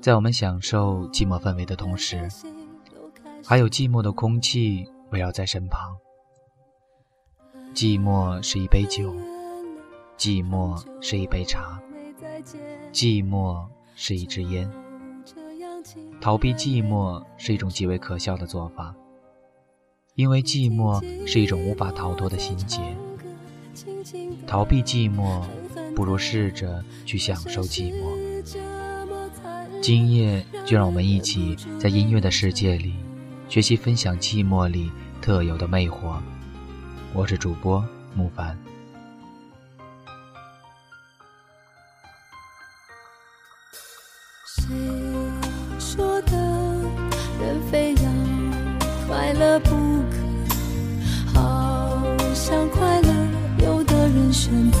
在我们享受寂寞氛围的同时，还有寂寞的空气围绕在身旁。寂寞是一杯酒，寂寞是一杯茶，寂寞是一支烟。逃避寂寞是一种极为可笑的做法，因为寂寞是一种无法逃脱的心结。逃避寂寞，不如试着去享受寂寞。今夜，就让我们一起在音乐的世界里，学习分享寂寞里特有的魅惑。我是主播木凡。谁说的人非要快乐不可？好像快乐，有的人选择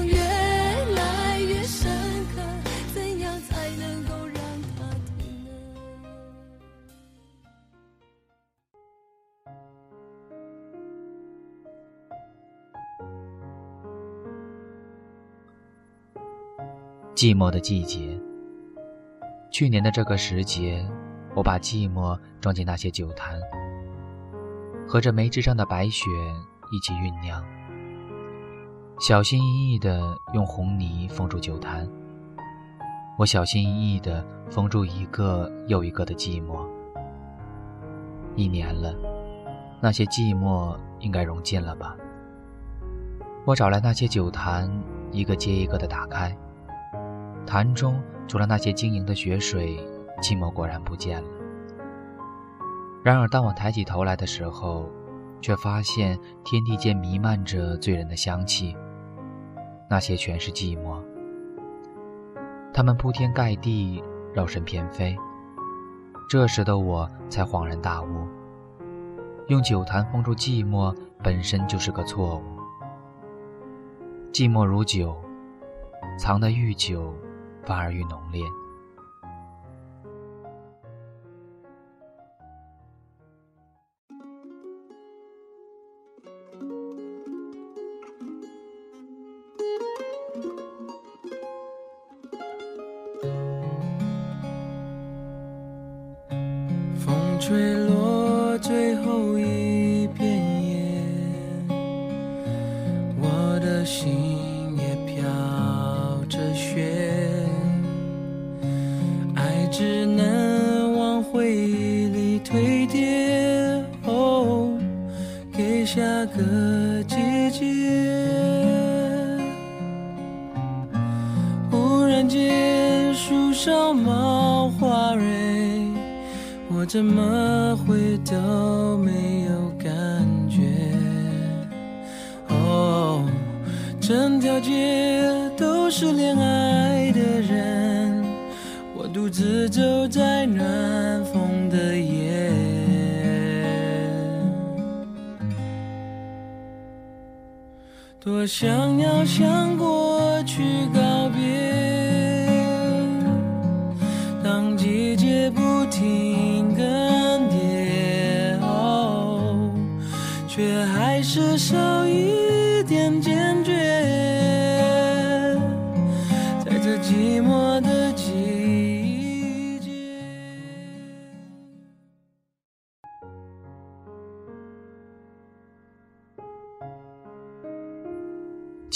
寂寞的季节。去年的这个时节，我把寂寞装进那些酒坛，和着梅枝上的白雪一起酝酿，小心翼翼地用红泥封住酒坛。我小心翼翼地封住一个又一个的寂寞。一年了，那些寂寞应该融尽了吧？我找来那些酒坛，一个接一个地打开。坛中除了那些晶莹的雪水，寂寞果然不见了。然而，当我抬起头来的时候，却发现天地间弥漫着醉人的香气。那些全是寂寞，它们铺天盖地，绕身翩飞。这时的我才恍然大悟：用酒坛封住寂寞，本身就是个错误。寂寞如酒，藏得愈久。反而愈浓烈。里堆叠，哦，给下个季节。忽然间，树上冒花蕊，我怎么会都没有感觉？哦，整条街都是恋爱的人，我独自走在暖多想要向过去告别，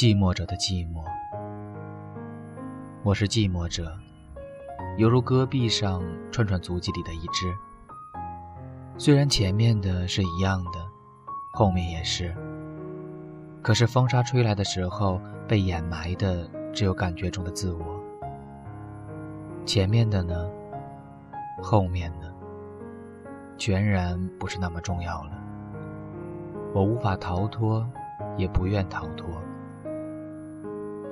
寂寞者的寂寞。我是寂寞者，犹如戈壁上串串足迹里的一只。虽然前面的是一样的，后面也是。可是风沙吹来的时候，被掩埋的只有感觉中的自我。前面的呢？后面呢？全然不是那么重要了。我无法逃脱，也不愿逃脱。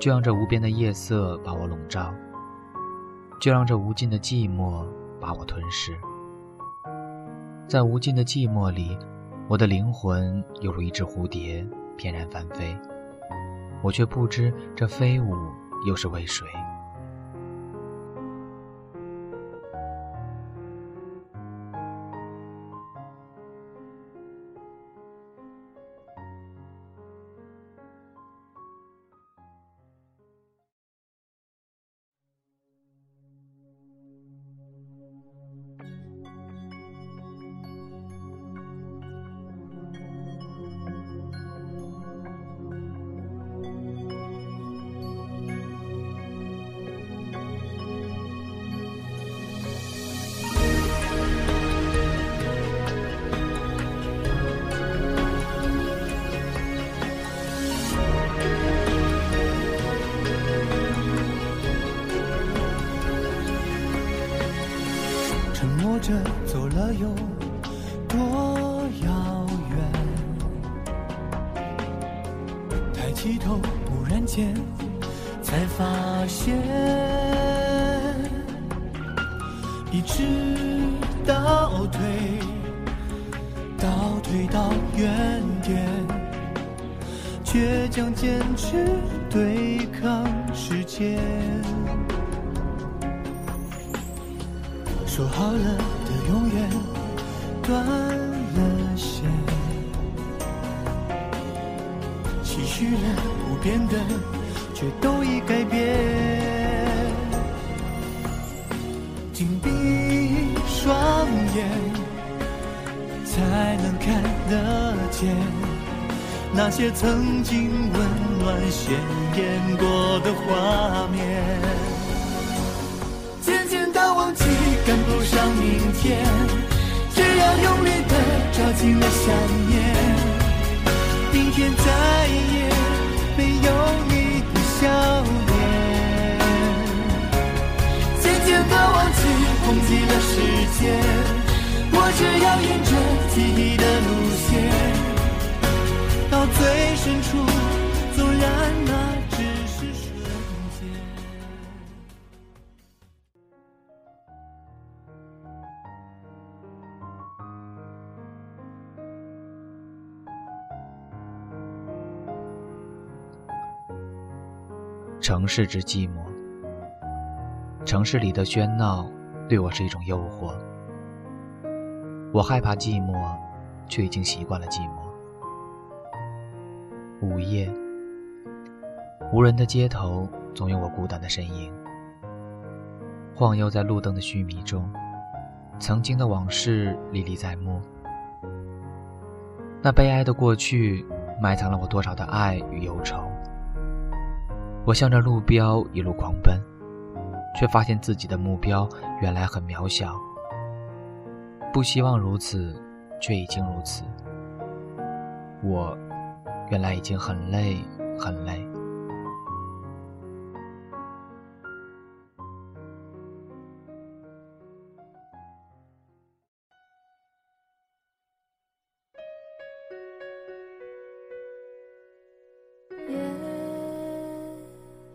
就让这无边的夜色把我笼罩，就让这无尽的寂寞把我吞噬。在无尽的寂寞里，我的灵魂犹如一只蝴蝶，翩然翻飞。我却不知这飞舞又是为谁。沉默着走了有多遥远？抬起头，忽然间才发现，一直倒退，倒退到原点，倔强坚持对抗时间。说好了的永远断了线，期许了不变的却都已改变。紧闭双眼，才能看得见那些曾经温暖鲜艳过的画面。赶不上明天，只要用力的抓紧了想念。明天再也没有你的笑脸。渐渐的忘记，忘记了时间，我只要沿着记忆的路线，到最深处，城市之寂寞，城市里的喧闹对我是一种诱惑。我害怕寂寞，却已经习惯了寂寞。午夜，无人的街头总有我孤单的身影，晃悠在路灯的虚迷中，曾经的往事历历在目。那悲哀的过去，埋藏了我多少的爱与忧愁。我向着路标一路狂奔，却发现自己的目标原来很渺小。不希望如此，却已经如此。我，原来已经很累，很累。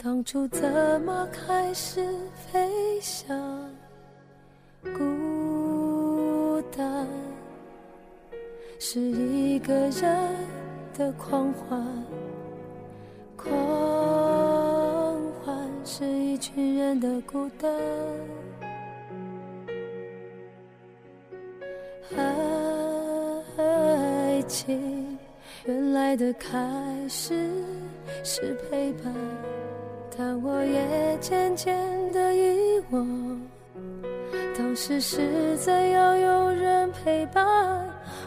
当初怎么开始飞翔。孤单是一个人的狂欢，狂欢是一群人的孤单。爱情原来的开始是陪伴，但我也渐渐的遗忘，当时是怎样有人陪伴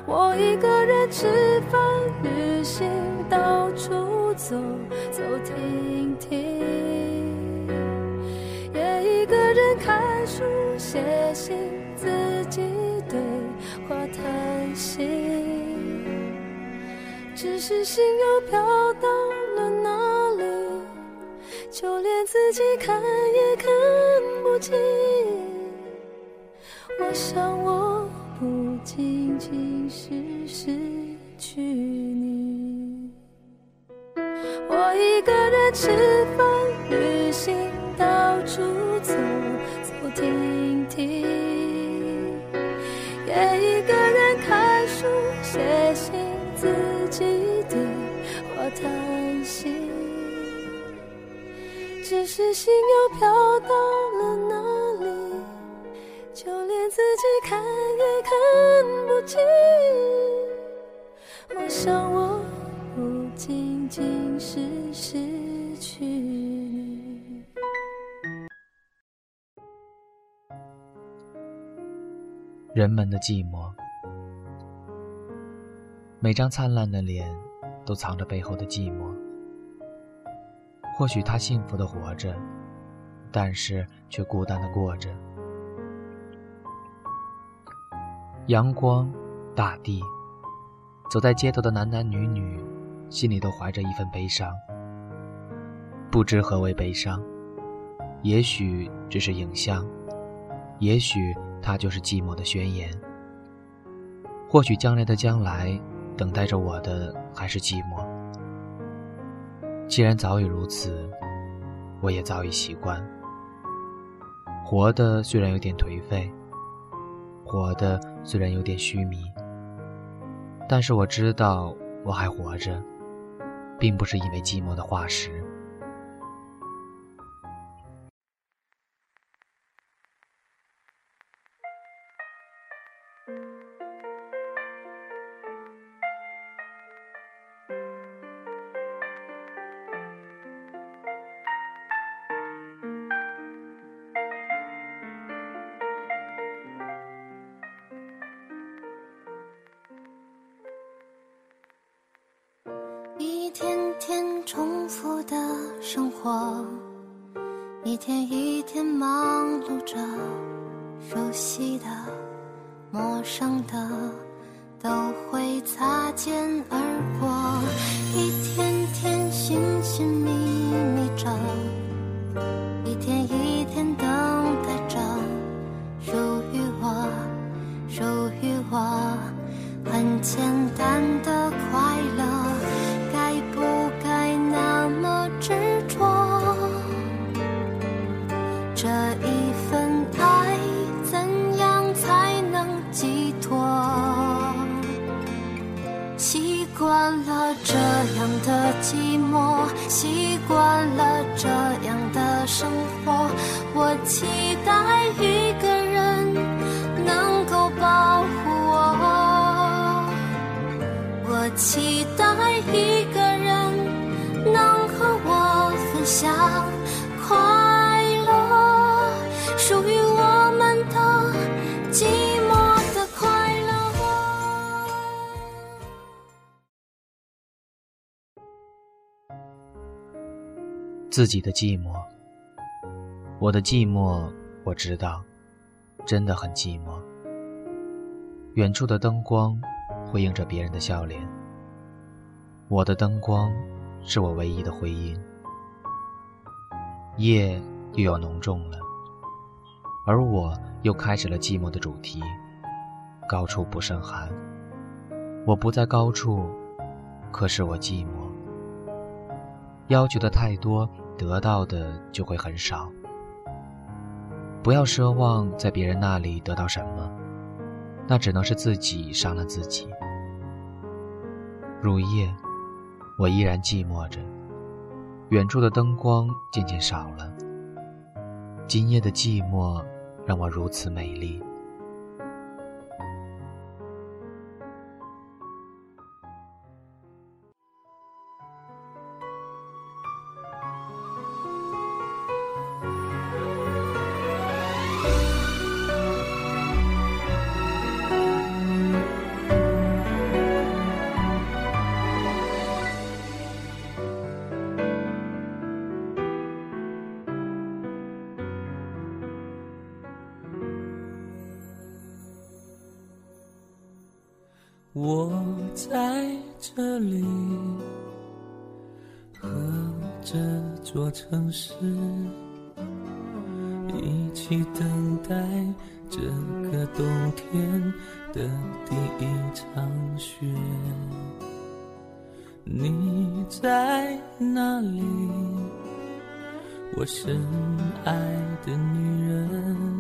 我一个人吃饭、旅行、到处走走停停，也一个人看书、写信，自己对话谈心。只是心又飘到，就连自己看也看不清。我想我不仅仅是失去你，我一个人吃饭、旅行、到处走走停只是心又飘到了哪里，就连自己看也看不清。我想我不仅仅是失去，人们的寂寞。每张灿烂的脸，都藏着背后的寂寞。或许他幸福的活着，但是却孤单的过着。阳光，大地，走在街头的男男女女，心里都怀着一份悲伤。不知何为悲伤，也许只是影像，也许它就是寂寞的宣言。或许将来的将来。等待着我的还是寂寞。既然早已如此，我也早已习惯。活的虽然有点颓废，活的虽然有点虚迷，但是我知道我还活着，并不是因为寂寞的化石。觅惯了这样的生活。我期待一个人能够保护我，我期待一个人能和我分享自己的寂寞，我的寂寞，我知道，真的很寂寞。远处的灯光辉映着别人的笑脸，我的灯光是我唯一的回音。夜又要浓重了，而我又开始了寂寞的主题。高处不胜寒，我不在高处，可是我寂寞。要求的太多。得到的就会很少。不要奢望在别人那里得到什么，那只能是自己伤了自己。入夜，我依然寂寞着，远处的灯光渐渐少了，今夜的寂寞让我如此美丽。在这里，和这座城市一起等待这个冬天的第一场雪。你在哪里？我深爱的女人。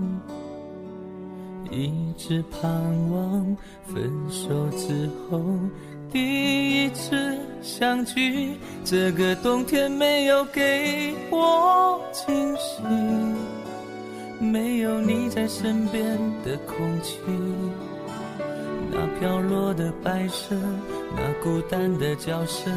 一直盼望分手之后第一次相聚。这个冬天没有给我惊喜，没有你在身边的空气，那飘落的白色，那孤单的叫声，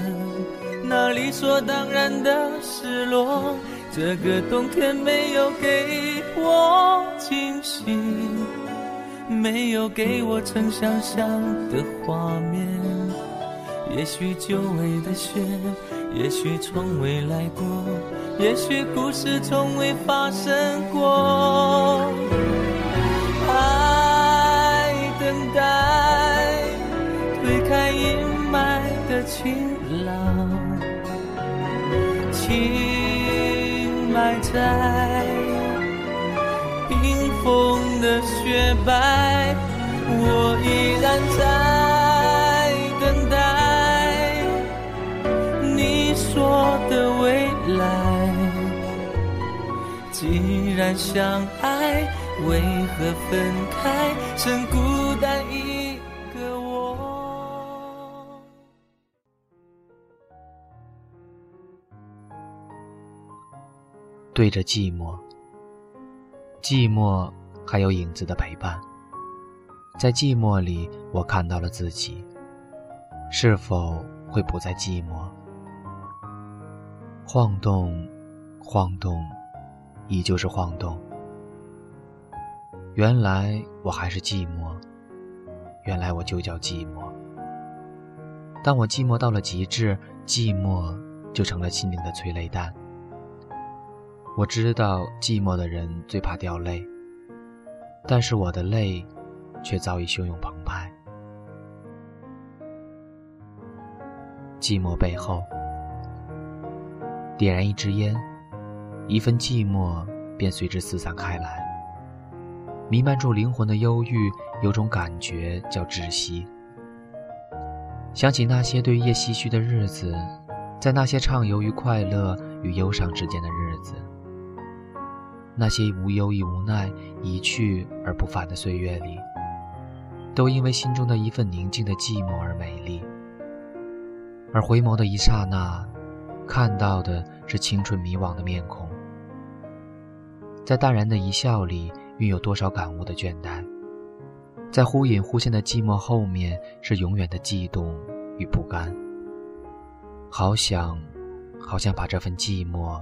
那理所当然的失落。这个冬天没有给我惊喜。没有给我曾想象的画面，也许久违的雪，也许从未来过，也许故事从未发生过。爱等待，推开阴霾的晴朗，情埋在。的雪白，我依然在等待你说的未来。既然相爱，为何分开，剩孤单一个我？对着寂寞。寂寞，还有影子的陪伴。在寂寞里，我看到了自己。是否会不再寂寞？晃动，晃动，依旧是晃动。原来我还是寂寞，原来我就叫寂寞。当我寂寞到了极致，寂寞就成了心灵的催泪弹。我知道寂寞的人最怕掉泪，但是我的泪却早已汹涌澎湃。寂寞背后，点燃一支烟，一份寂寞便随之四散开来，弥漫住灵魂的忧郁，有种感觉叫窒息。想起那些对夜唏嘘的日子，在那些畅游于快乐与忧伤之间的日子。那些无忧亦无奈、一去而不返的岁月里，都因为心中的一份宁静的寂寞而美丽。而回眸的一刹那，看到的是青春迷惘的面孔。在淡然的一笑里，蕴有多少感悟的倦怠？在忽隐忽现的寂寞后面，是永远的悸动与不甘。好想，好想把这份寂寞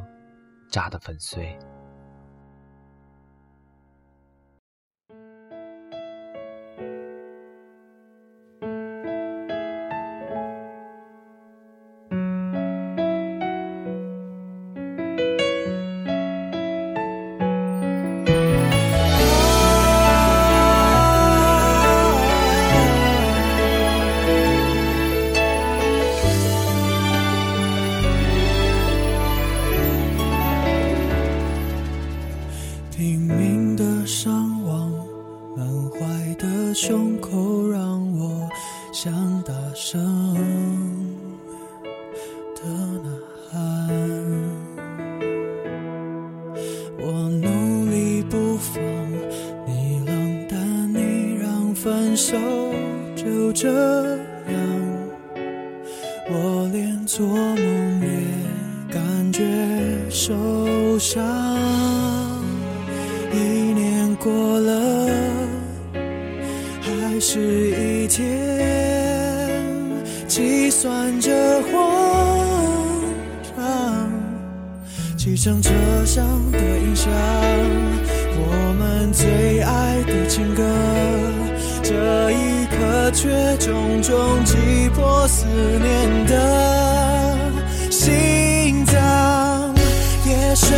炸得粉碎。这样，我连做梦也感觉受伤。一年过了，还是一天，计算着慌张，汽车上的音响，我们最爱的情歌，这一刻却重重击破思念的心脏，夜深